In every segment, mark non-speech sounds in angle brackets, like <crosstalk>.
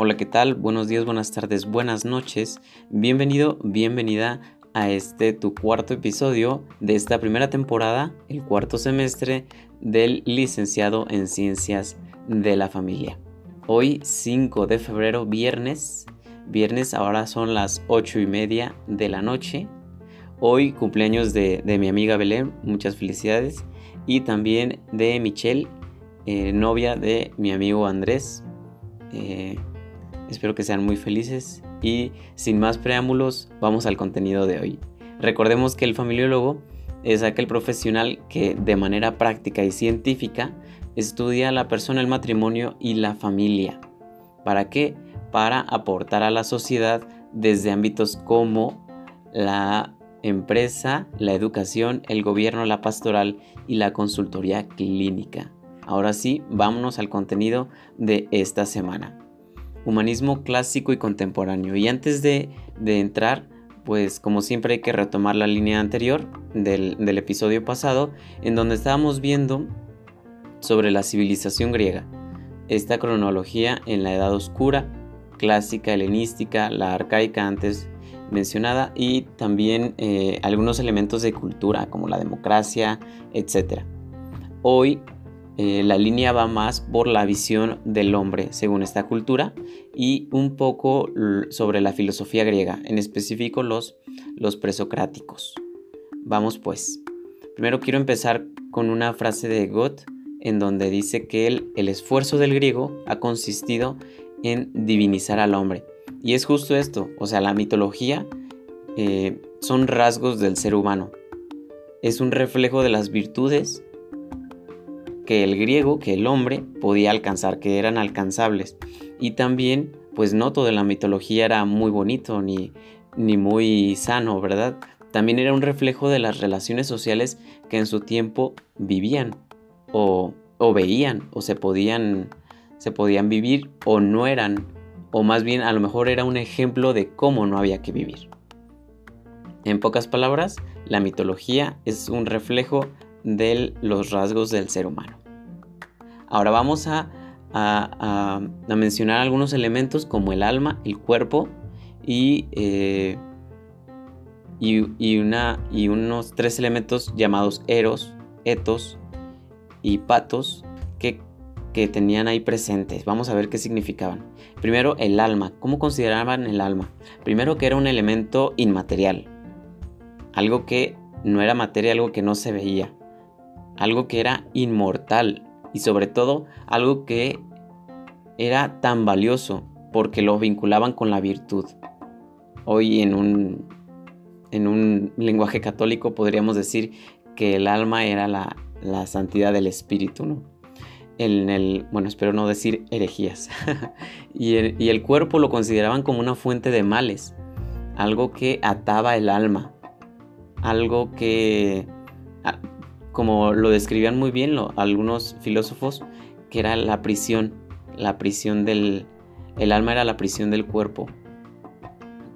Hola, ¿qué tal? Buenos días, buenas tardes, buenas noches. Bienvenido, bienvenida a este tu cuarto episodio de esta primera temporada, el cuarto semestre del licenciado en Ciencias de la Familia. Hoy 5 de febrero, viernes. Viernes ahora son las 8 y media de la noche. Hoy cumpleaños de, mi amiga Belén, muchas felicidades. Y también de Michelle, eh, novia de mi amigo Andrés. Eh, Espero que sean muy felices y sin más preámbulos vamos al contenido de hoy. Recordemos que el familiólogo es aquel profesional que de manera práctica y científica estudia la persona, el matrimonio y la familia. ¿Para qué? Para aportar a la sociedad desde ámbitos como la empresa, la educación, el gobierno, la pastoral y la consultoría clínica. Ahora sí, vámonos al contenido de esta semana humanismo clásico y contemporáneo. Y antes de, entrar, pues como siempre hay que retomar la línea anterior del, episodio pasado, en donde estábamos viendo sobre la civilización griega. Esta cronología en la Edad Oscura, clásica, helenística, la arcaica antes mencionada y también eh, algunos elementos de cultura como la democracia, etc. Hoy eh, la línea va más por la visión del hombre según esta cultura y un poco sobre la filosofía griega, en específico los, los presocráticos. Vamos pues. Primero quiero empezar con una frase de Goethe en donde dice que el, el esfuerzo del griego ha consistido en divinizar al hombre. Y es justo esto, o sea, la mitología eh, son rasgos del ser humano. Es un reflejo de las virtudes que el griego, que el hombre podía alcanzar, que eran alcanzables. Y también, pues no todo en la mitología era muy bonito ni, ni muy sano, ¿verdad? También era un reflejo de las relaciones sociales que en su tiempo vivían o, o veían o se podían, se podían vivir o no eran, o más bien a lo mejor era un ejemplo de cómo no había que vivir. En pocas palabras, la mitología es un reflejo de los rasgos del ser humano. Ahora vamos a, mencionar algunos elementos como el alma, el cuerpo y, eh, unos tres elementos llamados eros, etos y patos que tenían ahí presentes. Vamos a ver qué significaban. Primero, el alma. ¿Cómo consideraban el alma? Primero que era un elemento inmaterial. Algo que no era materia, algo que no se veía. Algo que era inmortal, y sobre todo algo que era tan valioso porque lo vinculaban con la virtud. Hoy en un, en un lenguaje católico podríamos decir que el alma era la, santidad del espíritu, ¿no? En el, bueno, espero no decir herejías. <laughs> y, y el cuerpo lo consideraban como una fuente de males, algo que ataba el alma, algo que como lo describían muy bien algunos filósofos, que era la prisión, la prisión del... El alma era la prisión del cuerpo.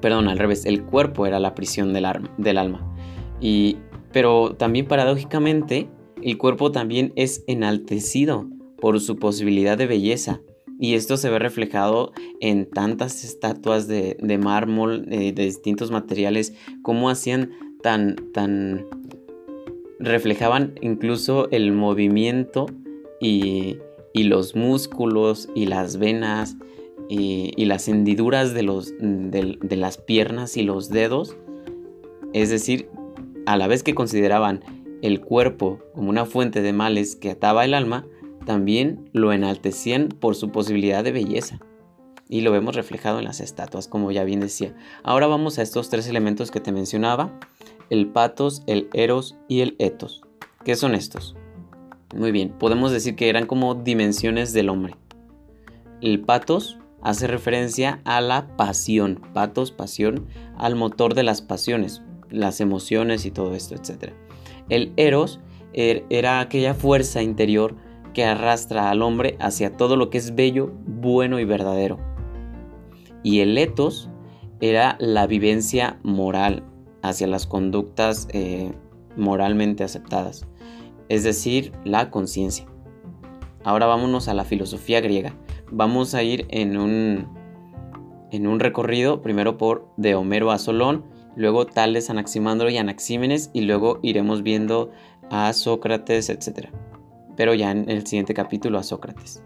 Perdón, al revés, el cuerpo era la prisión del, alma. Y, pero también paradójicamente, el cuerpo también es enaltecido por su posibilidad de belleza. Y esto se ve reflejado en tantas estatuas de, mármol, de, de distintos materiales, cómo hacían tan, tan reflejaban incluso el movimiento y, los músculos y las venas y, las hendiduras de, las piernas y los dedos. Es decir, a la vez que consideraban el cuerpo como una fuente de males que ataba el alma, también lo enaltecían por su posibilidad de belleza. Y lo vemos reflejado en las estatuas, como ya bien decía. Ahora vamos a estos tres elementos que te mencionaba el patos, el eros y el etos. ¿Qué son estos? Muy bien, podemos decir que eran como dimensiones del hombre. El patos hace referencia a la pasión, patos, pasión, al motor de las pasiones, las emociones y todo esto, etc. El eros er, era aquella fuerza interior que arrastra al hombre hacia todo lo que es bello, bueno y verdadero. Y el etos era la vivencia moral, hacia las conductas eh, moralmente aceptadas, es decir, la conciencia. Ahora vámonos a la filosofía griega. Vamos a ir en un, en un recorrido, primero por de Homero a Solón, luego Tales, Anaximandro y Anaxímenes, y luego iremos viendo a Sócrates, etc. Pero ya en el siguiente capítulo a Sócrates.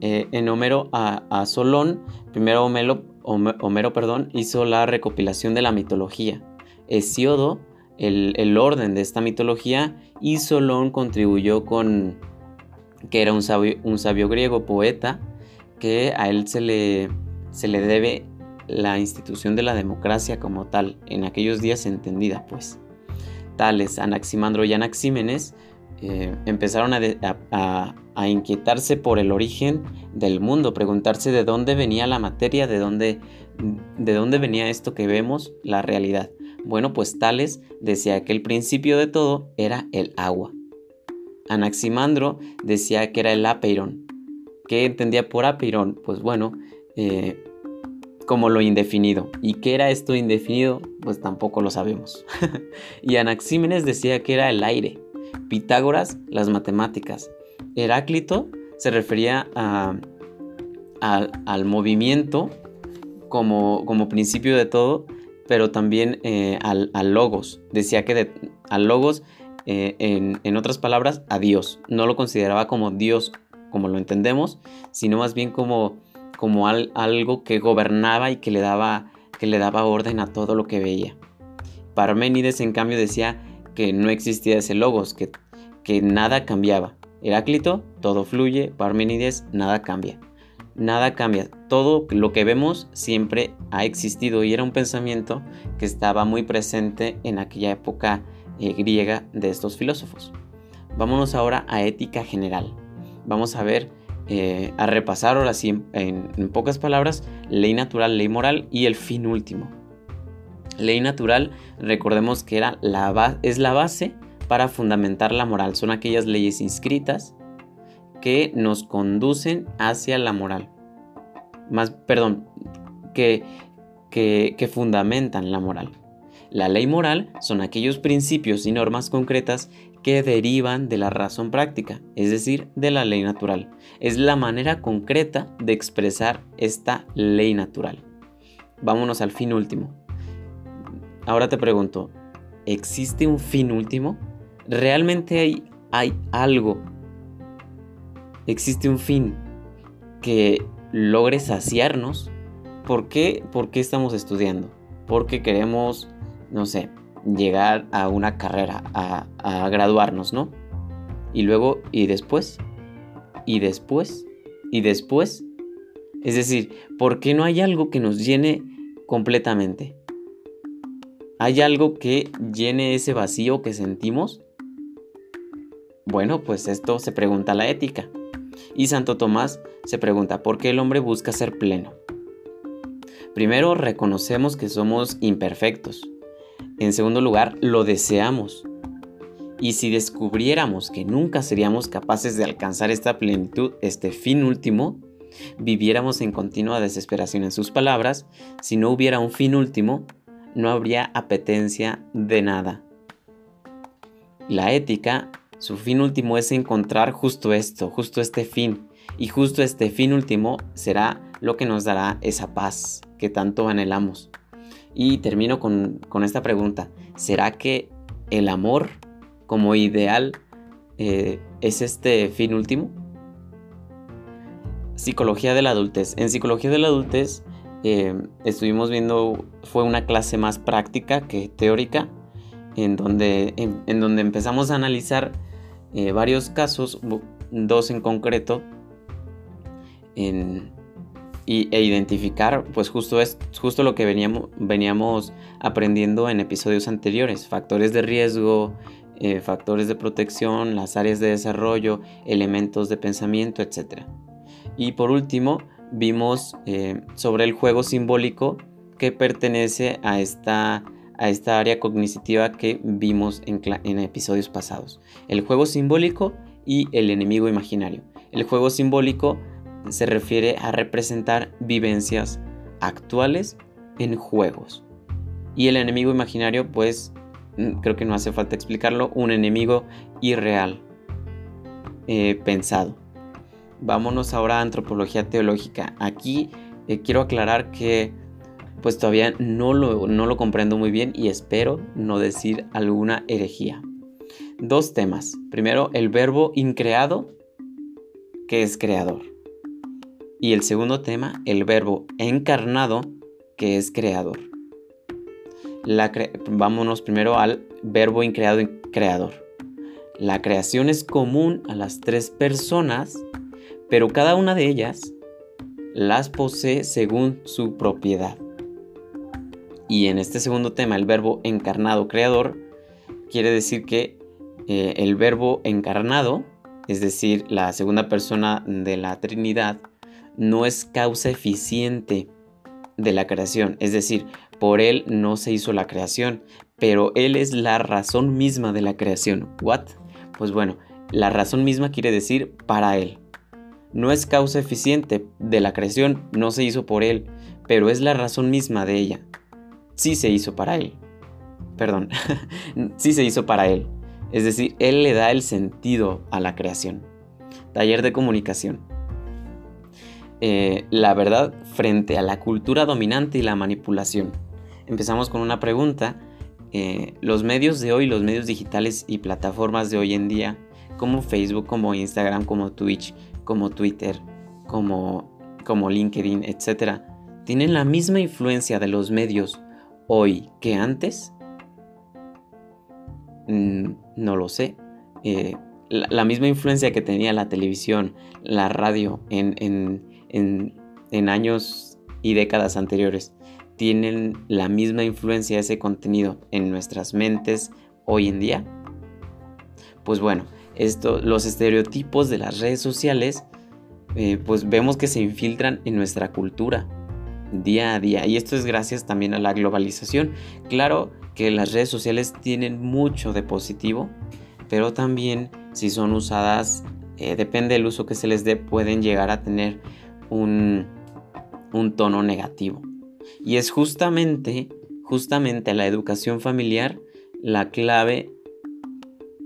Eh, en Homero a, Solón, primero Homero, Homero, perdón, hizo la recopilación de la mitología. Hesiodo, el, el orden de esta mitología, y Solón contribuyó con que era un sabio, un sabio griego, poeta, que a él se le, se le debe la institución de la democracia como tal, en aquellos días entendida, pues. Tales Anaximandro y Anaxímenes eh, empezaron a, a, inquietarse por el origen del mundo, preguntarse de dónde venía la materia, de dónde, de dónde venía esto que vemos, la realidad. Bueno, pues Tales decía que el principio de todo era el agua. Anaximandro decía que era el apeiron. ¿Qué entendía por apeiron? Pues bueno, eh, como lo indefinido. ¿Y qué era esto indefinido? Pues tampoco lo sabemos. <laughs> y Anaxímenes decía que era el aire. Pitágoras, las matemáticas. Heráclito se refería a, al movimiento como, como, principio de todo, pero también eh, al, logos. Decía que al logos eh, en, otras palabras, a Dios. No lo consideraba como Dios como lo entendemos, sino más bien como, como algo que gobernaba y que le, daba, que le daba orden a todo lo que veía. Parménides, en cambio, decía que no existía ese logos, que, que nada cambiaba. Heráclito, todo fluye, Parménides, nada cambia. Nada cambia. Todo lo que vemos siempre ha existido y era un pensamiento que estaba muy presente en aquella época eh, griega de estos filósofos. Vámonos ahora a ética general. Vamos a ver, eh, a repasar ahora sí, en, pocas palabras, ley natural, ley moral y el fin último. Ley natural, recordemos que era la es la base para fundamentar la moral. Son aquellas leyes inscritas que nos conducen hacia la moral. Más, perdón, que, que fundamentan la moral. La ley moral son aquellos principios y normas concretas que derivan de la razón práctica, es decir, de la ley natural. Es la manera concreta de expresar esta ley natural. Vámonos al fin último. Ahora te pregunto, ¿existe un fin último? ¿Realmente hay, hay algo? ¿Existe un fin que logre saciarnos? ¿Por qué, ¿Por qué estamos estudiando? Porque queremos no sé, llegar a una carrera, a, graduarnos, ¿no? Y luego, y después, y después, y después. Es decir, ¿por qué no hay algo que nos llene completamente? ¿Hay algo que llene ese vacío que sentimos? Bueno, pues esto se pregunta la ética. Y Santo Tomás se pregunta, ¿por qué el hombre busca ser pleno? Primero, reconocemos que somos imperfectos, en segundo lugar, lo deseamos. Y si descubriéramos que nunca seríamos capaces de alcanzar esta plenitud, este fin último, viviéramos en continua desesperación en sus palabras, si no hubiera un fin último, no habría apetencia de nada. La ética, su fin último es encontrar justo esto, justo este fin, y justo este fin último será lo que nos dará esa paz que tanto anhelamos. Y termino con, esta pregunta. ¿Será que el amor como ideal eh, es este fin último? Psicología de la adultez. En psicología de la adultez eh, estuvimos viendo, fue una clase más práctica que teórica, en donde, en, donde empezamos a analizar eh, varios casos, dos en concreto, en, e identificar pues justo es justo lo que veníamos, veníamos aprendiendo en episodios anteriores, factores de riesgo, eh, factores de protección, las áreas de desarrollo, elementos de pensamiento, etc. Y por último, vimos eh, sobre el juego simbólico que pertenece a esta, a esta área cognitiva que vimos en, episodios pasados. El juego simbólico y el enemigo imaginario. El juego simbólico se refiere a representar vivencias actuales en juegos. Y el enemigo imaginario, pues, mm, creo que no hace falta explicarlo, un enemigo irreal, eh, pensado. Vámonos ahora a antropología teológica. Aquí eh, quiero aclarar que pues todavía no lo, comprendo muy bien y espero no decir alguna herejía. Dos temas. Primero, el verbo increado, que es creador. Y el segundo tema, el verbo encarnado, que es creador. vámonos primero al verbo increado y creador. La creación es común a las tres personas, pero cada una de ellas las posee según su propiedad. Y en este segundo tema, el verbo encarnado creador, quiere decir que eh, el verbo encarnado, es decir, la segunda persona de la Trinidad, no es causa eficiente de la creación, es decir, por él no se hizo la creación, pero él es la razón misma de la creación. ¿What? Pues bueno, la razón misma quiere decir para él. No es causa eficiente de la creación, no se hizo por él, pero es la razón misma de ella. Sí se hizo para él. Perdón, <laughs> sí se hizo para él. Es decir, él le da el sentido a la creación. Taller de comunicación. Eh, la verdad frente a la cultura dominante y la manipulación. Empezamos con una pregunta. Eh, los medios de hoy, los medios digitales y plataformas de hoy en día, como Facebook, como Instagram, como Twitch, como Twitter, como, como LinkedIn, etc., tienen la misma influencia de los medios hoy que antes? Mm, no lo sé. Eh, la, misma influencia que tenía la televisión, la radio en, en, años y décadas anteriores tienen la misma influencia ese contenido en nuestras mentes hoy en día? Pues bueno, esto, los estereotipos de las redes sociales, eh, pues vemos que se infiltran en nuestra cultura día a día. Y esto es gracias también a la globalización. Claro que las redes sociales tienen mucho de positivo, pero también si son usadas, eh, depende del uso que se les dé, pueden llegar a tener un, tono negativo. Y es justamente, justamente la educación familiar la clave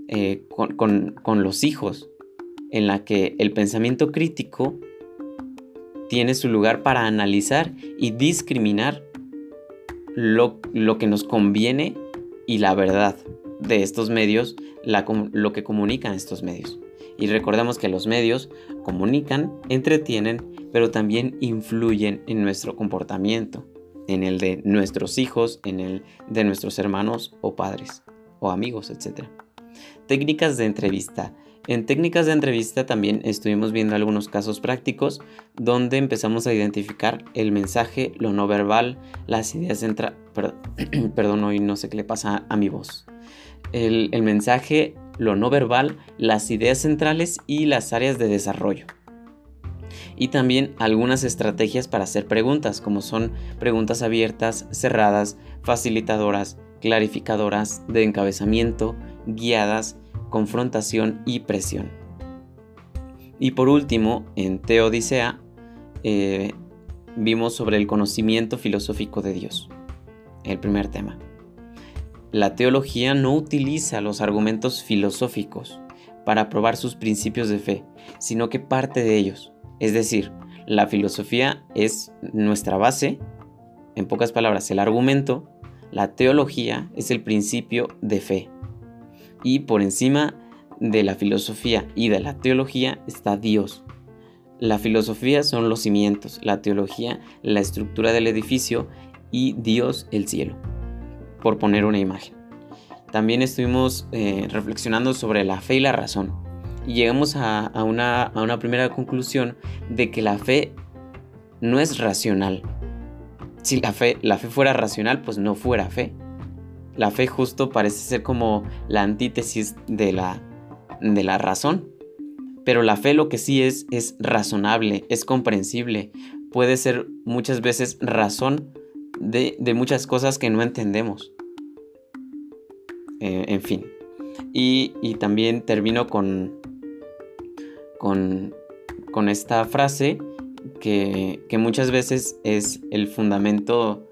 eh, con, los hijos, en la que el pensamiento crítico tiene su lugar para analizar y discriminar lo, que nos conviene y la verdad de estos medios, lo que comunican estos medios. Y recordemos que los medios comunican, entretienen, pero también influyen en nuestro comportamiento, en el de nuestros hijos, en el de nuestros hermanos o padres o amigos, etc. Técnicas de entrevista. En técnicas de entrevista también estuvimos viendo algunos casos prácticos donde empezamos a identificar el mensaje, lo no verbal, las ideas centrales. <clears throat> Perdón, hoy no sé qué le pasa a mi voz. El, el mensaje, lo no verbal, las ideas centrales y las áreas de desarrollo. Y también algunas estrategias para hacer preguntas, como son preguntas abiertas, cerradas, facilitadoras, clarificadoras, de encabezamiento, guiadas, confrontación y presión. Y por último, en Teodicea, eh, vimos sobre el conocimiento filosófico de Dios, el primer tema. La teología no utiliza los argumentos filosóficos para probar sus principios de fe, sino que parte de ellos. Es decir, la filosofía es nuestra base, en pocas palabras, el argumento, la teología es el principio de fe y por encima de la filosofía y de la teología está Dios. La filosofía son los cimientos, la teología la estructura del edificio y Dios el cielo, por poner una imagen. También estuvimos eh, reflexionando sobre la fe y la razón y llegamos a, una, primera conclusión de que la fe no es racional. Si la fe, la fe fuera racional, pues no fuera fe. La fe justo parece ser como la antítesis de la, de la razón. Pero la fe lo que sí es es razonable, es comprensible, puede ser muchas veces razón de, muchas cosas que no entendemos. Eh, en fin. Y, también termino con, con, con esta frase que, muchas veces es el fundamento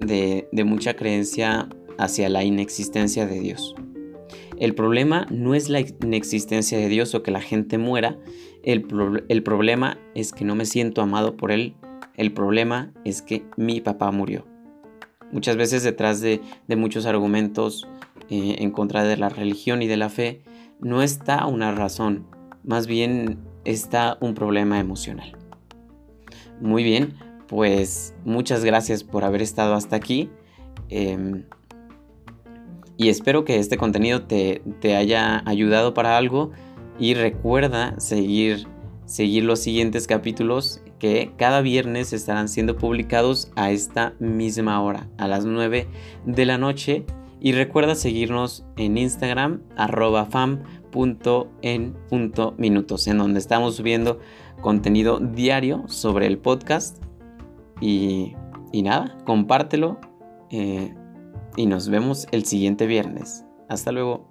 de, de mucha creencia hacia la inexistencia de Dios. El problema no es la inexistencia de Dios o que la gente muera, el, problema es que no me siento amado por Él El problema es que mi papá murió. Muchas veces detrás de, muchos argumentos eh, en contra de la religión y de la fe no está una razón, más bien está un problema emocional. Muy bien, pues muchas gracias por haber estado hasta aquí. Em, y espero que este contenido te, te, haya ayudado para algo. Y recuerda seguir, seguir los siguientes capítulos que cada viernes estarán siendo publicados a esta misma hora, a las 9 de la noche. Y recuerda seguirnos en Instagram, arroba fam.en.minutos, en donde estamos subiendo contenido diario sobre el podcast. Y, nada, compártelo eh, y nos vemos el siguiente viernes. Hasta luego.